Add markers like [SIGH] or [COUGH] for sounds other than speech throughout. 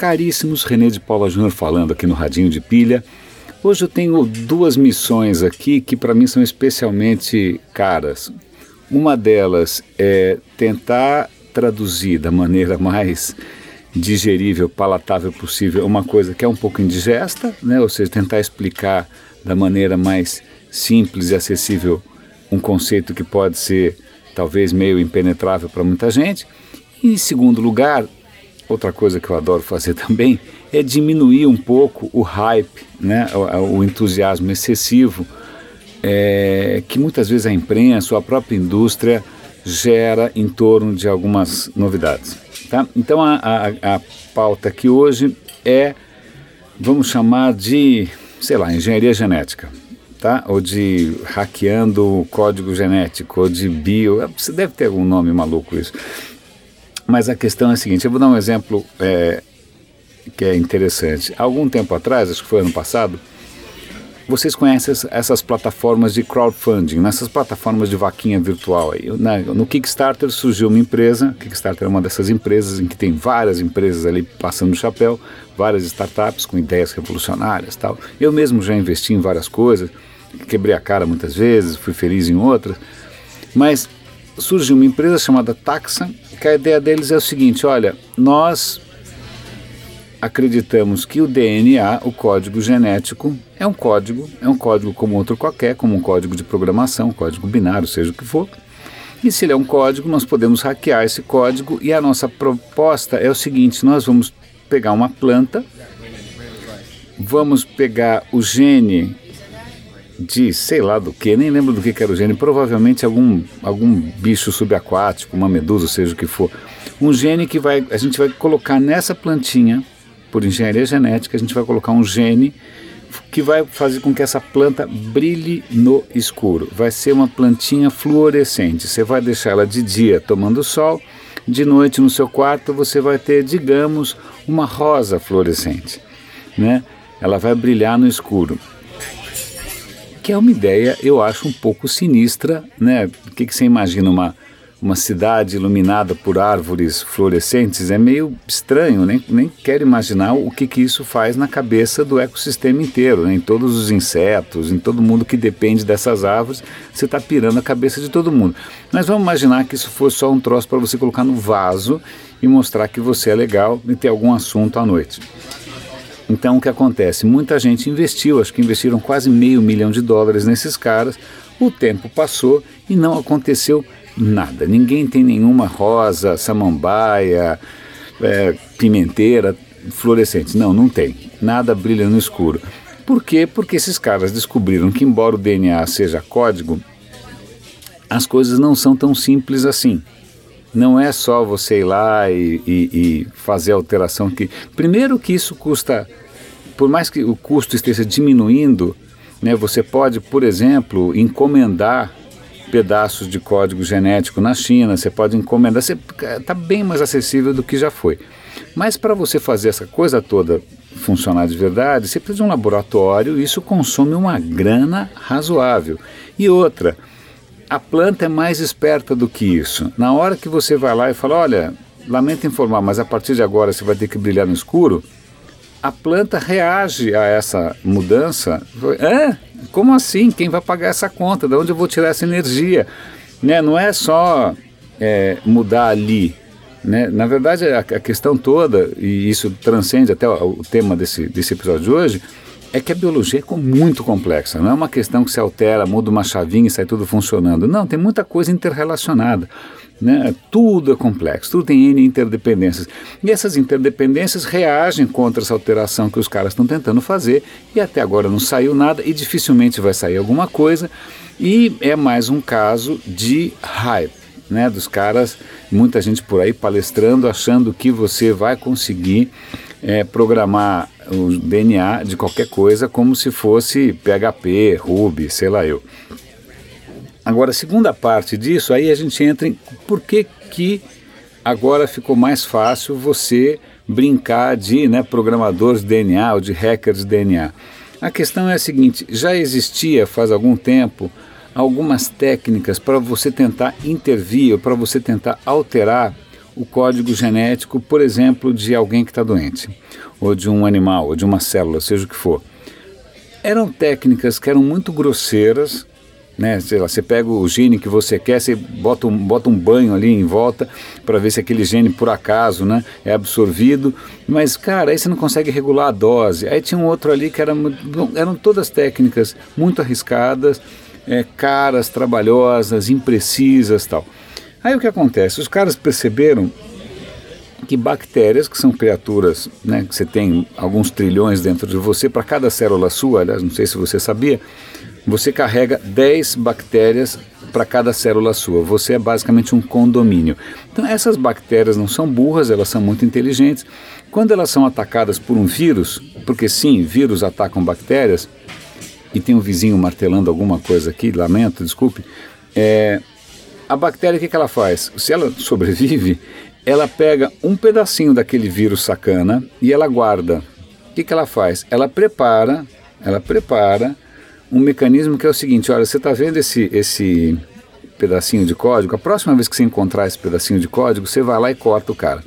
Caríssimos, René de Paula Júnior falando aqui no Radinho de Pilha. Hoje eu tenho duas missões aqui que para mim são especialmente caras. Uma delas é tentar traduzir da maneira mais digerível, palatável possível uma coisa que é um pouco indigesta, né? ou seja, tentar explicar da maneira mais simples e acessível um conceito que pode ser talvez meio impenetrável para muita gente. E, em segundo lugar, outra coisa que eu adoro fazer [LAUGHS] também é diminuir um pouco o hype, né, o, o entusiasmo excessivo é, que muitas vezes a imprensa ou a própria indústria gera em torno de algumas novidades. Tá? Então a, a, a pauta aqui hoje é, vamos chamar de, sei lá, engenharia genética tá? Ou de hackeando o código genético, ou de bio. Você deve ter algum nome maluco isso. Mas a questão é a seguinte: eu vou dar um exemplo é, que é interessante. Algum tempo atrás, acho que foi ano passado, vocês conhecem essas plataformas de crowdfunding, nessas plataformas de vaquinha virtual aí. no Kickstarter surgiu uma empresa, Kickstarter é uma dessas empresas em que tem várias empresas ali passando o chapéu, várias startups com ideias revolucionárias tal. Eu mesmo já investi em várias coisas, quebrei a cara muitas vezes, fui feliz em outras, mas surgiu uma empresa chamada Taxa, que a ideia deles é o seguinte, olha, nós acreditamos que o DNA, o código genético, é um código, é um código como outro qualquer, como um código de programação, um código binário, seja o que for. E se ele é um código, nós podemos hackear esse código e a nossa proposta é o seguinte: nós vamos pegar uma planta, vamos pegar o gene de sei lá do que, nem lembro do que, era o gene, provavelmente algum, algum bicho subaquático, uma medusa, seja o que for. Um gene que vai, a gente vai colocar nessa plantinha, por engenharia genética, a gente vai colocar um gene que vai fazer com que essa planta brilhe no escuro. Vai ser uma plantinha fluorescente. Você vai deixar ela de dia tomando sol, de noite no seu quarto você vai ter, digamos, uma rosa fluorescente, né? Ela vai brilhar no escuro. Que é uma ideia, eu acho, um pouco sinistra, né? O que, que você imagina uma uma cidade iluminada por árvores fluorescentes é meio estranho, nem, nem quero imaginar o que, que isso faz na cabeça do ecossistema inteiro, né? em todos os insetos, em todo mundo que depende dessas árvores, você está pirando a cabeça de todo mundo. Mas vamos imaginar que isso fosse só um troço para você colocar no vaso e mostrar que você é legal e ter algum assunto à noite. Então o que acontece? Muita gente investiu, acho que investiram quase meio milhão de dólares nesses caras, o tempo passou e não aconteceu nada. Ninguém tem nenhuma rosa, samambaia, é, pimenteira fluorescente. Não, não tem. Nada brilha no escuro. Por quê? Porque esses caras descobriram que, embora o DNA seja código, as coisas não são tão simples assim. Não é só você ir lá e, e, e fazer a alteração que. Primeiro que isso custa, por mais que o custo esteja diminuindo, né, você pode, por exemplo, encomendar pedaços de código genético na China, você pode encomendar, está bem mais acessível do que já foi. Mas para você fazer essa coisa toda funcionar de verdade, você precisa de um laboratório e isso consome uma grana razoável. E outra, a planta é mais esperta do que isso. Na hora que você vai lá e fala, olha, lamento informar, mas a partir de agora você vai ter que brilhar no escuro, a planta reage a essa mudança. Como assim? Quem vai pagar essa conta? De onde eu vou tirar essa energia? Né? Não é só é, mudar ali. Né? Na verdade, a, a, questão toda, e isso transcende até o, o, tema desse, desse episódio de hoje, é que a biologia é muito complexa. Não é uma questão que se altera, muda uma chavinha e sai tudo funcionando. Não, tem muita coisa interrelacionada. Né? Tudo é complexo, tudo tem N interdependências. E essas interdependências reagem contra essa alteração que os caras estão tentando fazer, e até agora não saiu nada, e dificilmente vai sair alguma coisa. E é mais um caso de hype. Né, dos caras, muita gente por aí palestrando, achando que você vai conseguir é, programar o DNA de qualquer coisa como se fosse PHP, Ruby, sei lá eu. Agora, a segunda parte disso, aí a gente entra em por que, que agora ficou mais fácil você brincar de né, programadores de DNA ou de hackers de DNA. A questão é a seguinte: já existia faz algum tempo algumas técnicas para você tentar intervir, para você tentar alterar o código genético, por exemplo, de alguém que está doente, ou de um animal, ou de uma célula, seja o que for. Eram técnicas que eram muito grosseiras, né? Sei lá, você pega o gene que você quer, você bota um, bota um banho ali em volta para ver se aquele gene por acaso, né, é absorvido. Mas cara, aí você não consegue regular a dose. Aí tinha um outro ali que era, eram todas técnicas muito arriscadas, é, caras, trabalhosas, imprecisas, tal. Aí o que acontece? Os caras perceberam que bactérias, que são criaturas, né, que você tem alguns trilhões dentro de você, para cada célula sua, aliás, não sei se você sabia, você carrega 10 bactérias para cada célula sua. Você é basicamente um condomínio. Então, essas bactérias não são burras, elas são muito inteligentes. Quando elas são atacadas por um vírus, porque sim, vírus atacam bactérias, e tem um vizinho martelando alguma coisa aqui, lamento, desculpe. É, a bactéria, o que, que ela faz? Se ela sobrevive, ela pega um pedacinho daquele vírus sacana e ela guarda. O que, que ela faz? Ela prepara, ela prepara um mecanismo que é o seguinte: olha, você está vendo esse, esse pedacinho de código? A próxima vez que você encontrar esse pedacinho de código, você vai lá e corta o cara.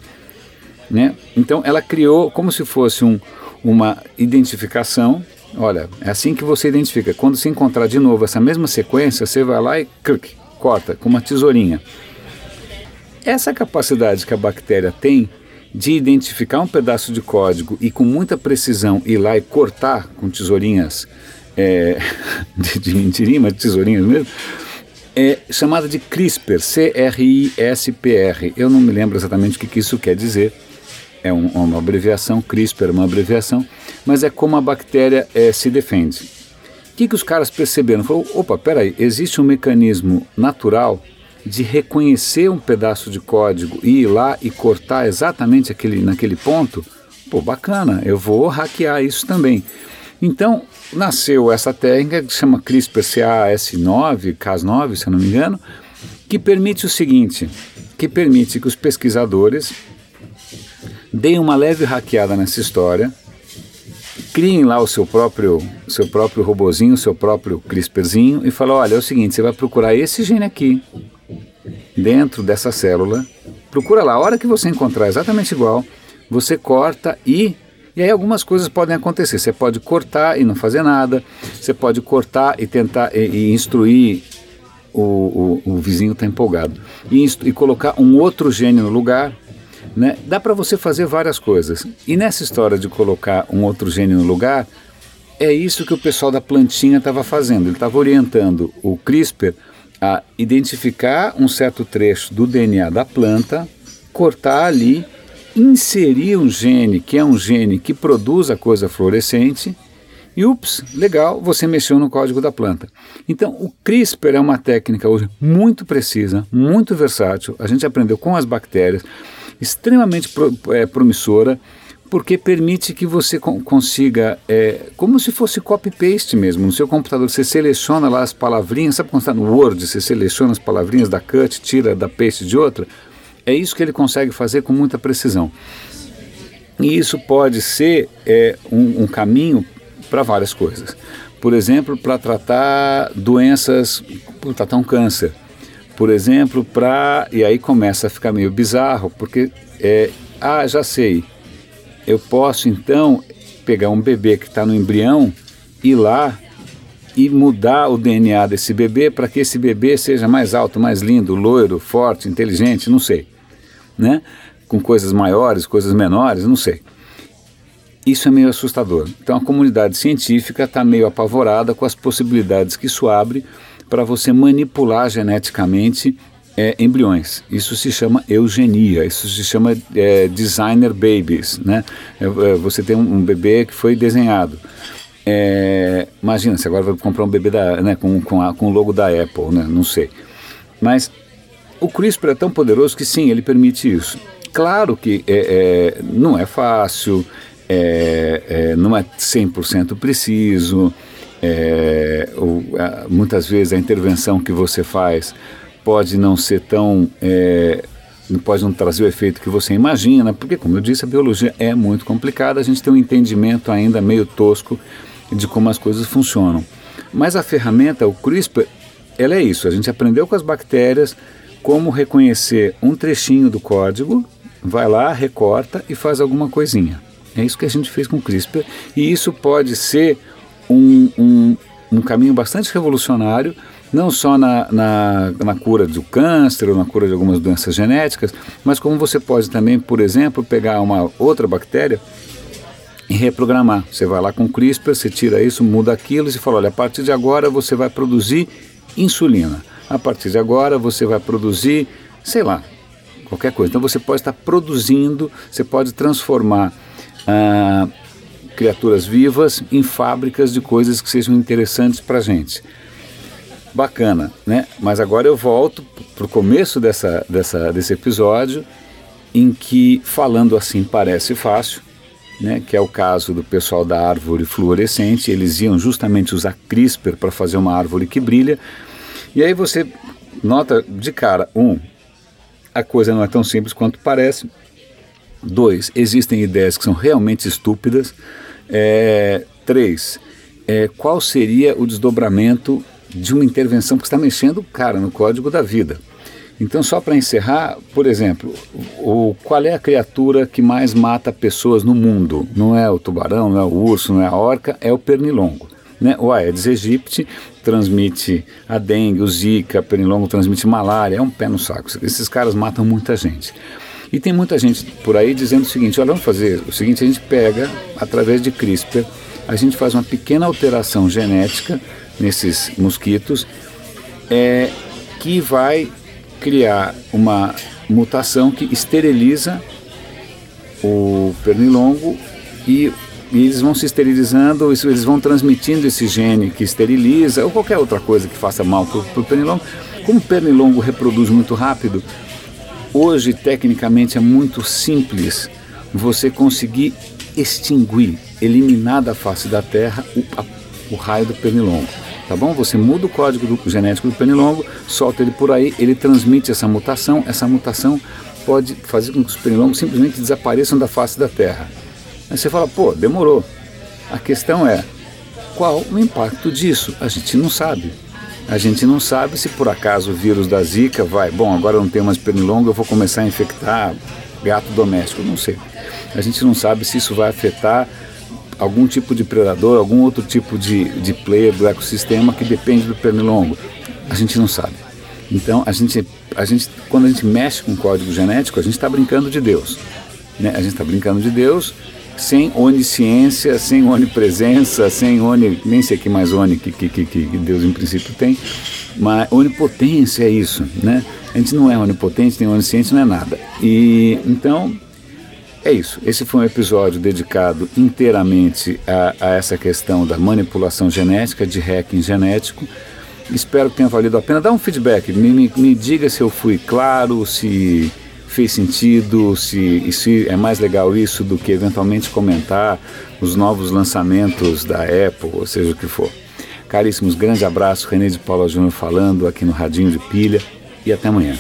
Né? Então ela criou como se fosse um, uma identificação. Olha, é assim que você identifica. Quando você encontrar de novo essa mesma sequência, você vai lá e clic, corta com uma tesourinha. Essa capacidade que a bactéria tem de identificar um pedaço de código e com muita precisão ir lá e cortar com tesourinhas é, [LAUGHS] de, de mentirinha, mas tesourinhas mesmo, é chamada de CRISPR, C-R-I-S-P-R. Eu não me lembro exatamente o que, que isso quer dizer. É um, uma abreviação, CRISPR é uma abreviação, mas é como a bactéria é, se defende. O que, que os caras perceberam? Falaram, opa, peraí, existe um mecanismo natural de reconhecer um pedaço de código e ir lá e cortar exatamente aquele, naquele ponto? Pô, bacana, eu vou hackear isso também. Então, nasceu essa técnica que se chama CRISPR-Cas9, Cas9, se eu não me engano, que permite o seguinte, que permite que os pesquisadores deem uma leve hackeada nessa história, criem lá o seu próprio, seu próprio robozinho, o seu próprio CRISPRzinho e falem, olha, é o seguinte, você vai procurar esse gene aqui, dentro dessa célula, procura lá, a hora que você encontrar exatamente igual, você corta e e aí algumas coisas podem acontecer. Você pode cortar e não fazer nada, você pode cortar e tentar e, e instruir o, o, o vizinho está empolgado e, e, colocar um outro gene no lugar. Né? Dá para você fazer várias coisas. E nessa história de colocar um outro gene no lugar, é isso que o pessoal da plantinha estava fazendo. Ele estava orientando o CRISPR a identificar um certo trecho do DNA da planta, cortar ali inserir um gene que é um gene que produz a coisa fluorescente e ups, legal, você mexeu no código da planta. Então, o CRISPR é uma técnica hoje muito precisa, muito versátil. A gente aprendeu com as bactérias, extremamente pro, é, promissora, porque permite que você consiga, é, como se fosse copy-paste mesmo, no seu computador, você seleciona lá as palavrinhas, sabe quando está no Word, você seleciona as palavrinhas da cut, tira da paste de outra? É isso que ele consegue fazer com muita precisão. E isso pode ser é, um, um caminho para várias coisas. Por exemplo, para tratar doenças, tratar um câncer. Por exemplo, para. E aí começa a ficar meio bizarro, porque, é, ah, já sei, eu posso então pegar um bebê que está no embrião, ir lá e mudar o DNA desse bebê para que esse bebê seja mais alto, mais lindo, loiro, forte, inteligente, não sei né? com coisas maiores, coisas menores, não sei. Isso é meio assustador. Então a comunidade científica está meio apavorada com as possibilidades que isso abre para você manipular geneticamente é, embriões. Isso se chama eugenia, isso se chama é, designer babies. Né? É, é você tem um, um, bebê que foi desenhado. É, imagina, você agora vai comprar um bebê da, né, com, com, a, com o logo da Apple, né? não sei. Mas o CRISPR é tão poderoso que sim, ele permite isso. Claro que é, não é fácil, não é 100% preciso, é, muitas vezes a intervenção que você faz pode não ser tão é, pode não trazer o efeito que você imagina, porque, como eu disse, a biologia é muito complicada, a gente tem um entendimento ainda meio tosco de como as coisas funcionam. Mas a ferramenta, o CRISPR, ela é isso, a gente aprendeu com as bactérias, como reconhecer um trechinho do código, vai lá, recorta e faz alguma coisinha. É isso que a gente fez com o CRISPR e isso pode ser um, um, um caminho bastante revolucionário, não só na, na, na, cura do câncer ou na cura de algumas doenças genéticas, mas como você pode também, por exemplo, pegar uma outra bactéria e reprogramar. Você vai lá com CRISPR, você tira isso, muda aquilo e fala, olha, a partir de agora você vai produzir insulina. A partir de agora você vai produzir, sei lá, qualquer coisa. Então você pode estar produzindo, você pode transformar ah, criaturas vivas em fábricas de coisas que sejam interessantes para a gente. Bacana, né? Mas agora eu volto para o começo dessa, dessa, desse episódio, em que falando assim parece fácil, né, que é o caso do pessoal da árvore fluorescente, eles iam justamente usar CRISPR para fazer uma árvore que brilha. E aí você nota de cara, um, a coisa não é tão simples quanto parece. Dois, existem ideias que são realmente estúpidas. É, três, é, qual seria o desdobramento de uma intervenção que está mexendo, cara, no código da vida? Então, só para encerrar, por exemplo, o, qual é a criatura que mais mata pessoas no mundo? Não é o tubarão, não é o urso, não é a orca, é o pernilongo. Né? O Aedes aegypti transmite a dengue, o zika, o pernilongo transmite malária, é um pé no saco. Esses caras matam muita gente. E tem muita gente por aí dizendo o seguinte: olha, vamos fazer o seguinte, a gente pega, através de CRISPR, a gente faz uma pequena alteração genética nesses mosquitos é, que vai criar uma mutação que esteriliza o pernilongo e, e eles vão se esterilizando, eles vão transmitindo esse gene que esteriliza ou qualquer outra coisa que faça mal para o pernilongo. Como o pernilongo reproduz muito rápido, hoje tecnicamente é muito simples você conseguir extinguir, eliminar da face da Terra o, a, o raio do pernilongo tá bom? Você muda o código do, genético do pernilongo, solta ele por aí, ele transmite essa mutação, essa mutação pode fazer com que os pernilongos simplesmente desapareçam da face da Terra. Aí você fala, pô, demorou. A questão é, qual o impacto disso? A gente não sabe. A gente não sabe se por acaso o vírus da Zika vai, bom, agora não tem mais pernilongo, eu vou começar a infectar gato doméstico, não sei. A gente não sabe se isso vai afetar algum tipo de predador, algum outro tipo de, de player do ecossistema que depende do pernilongo. A gente não sabe. Então, a gente, a gente, quando a gente mexe com código genético, a gente está brincando de Deus. Né? A gente está brincando de Deus sem onisciência, sem onipresença, sem oni, nem sei que mais oni que, que, que, que Deus em princípio tem, mas onipotência é isso, né? A gente não é onipotente, nem onisciência, não é nada. E então é isso. Esse foi um episódio dedicado inteiramente a, a, essa questão da manipulação genética, de hacking genético. Espero que tenha valido a pena. Dá um feedback, me, me, me diga se eu fui claro, se fez sentido, se, se é mais legal isso do que eventualmente comentar os novos lançamentos da Apple, ou seja o que for. Caríssimos, grande abraço, René de Paula Júnior falando aqui no Radinho de Pilha e até amanhã.